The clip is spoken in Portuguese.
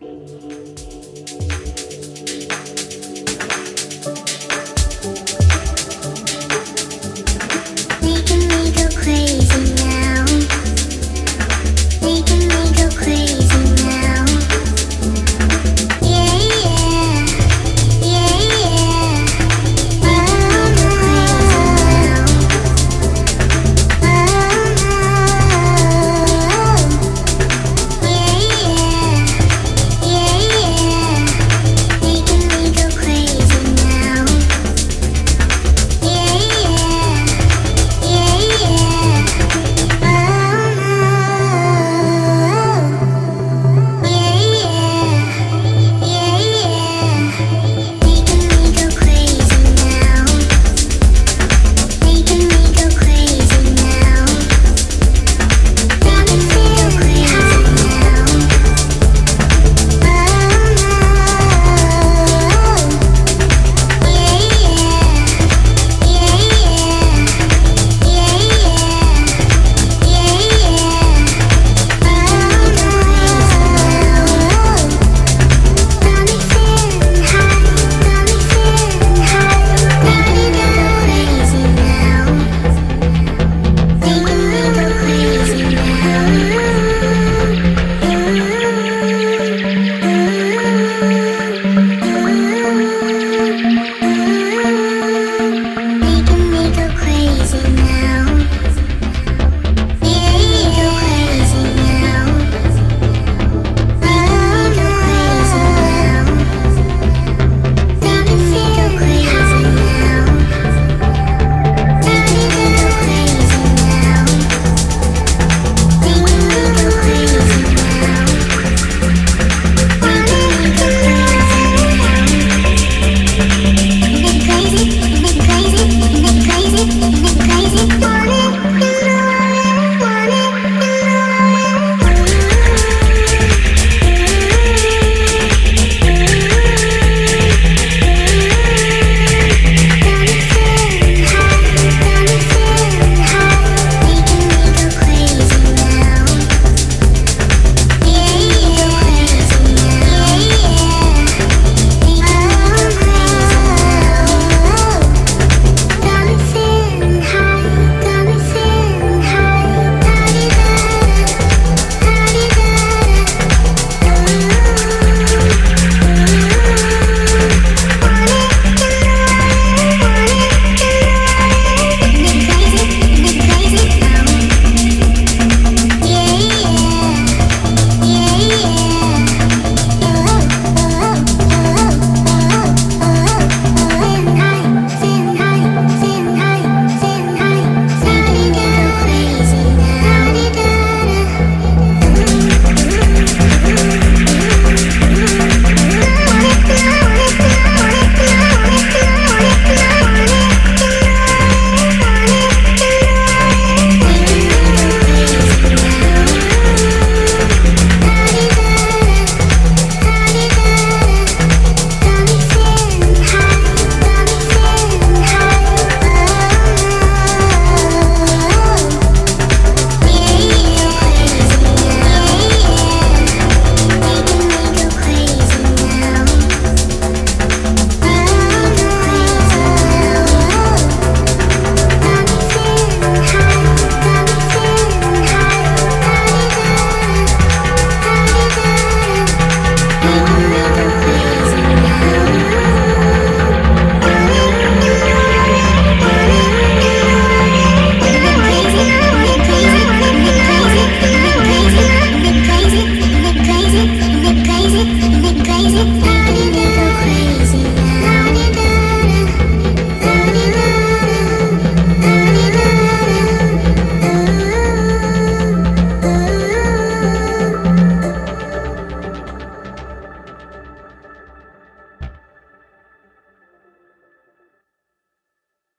Música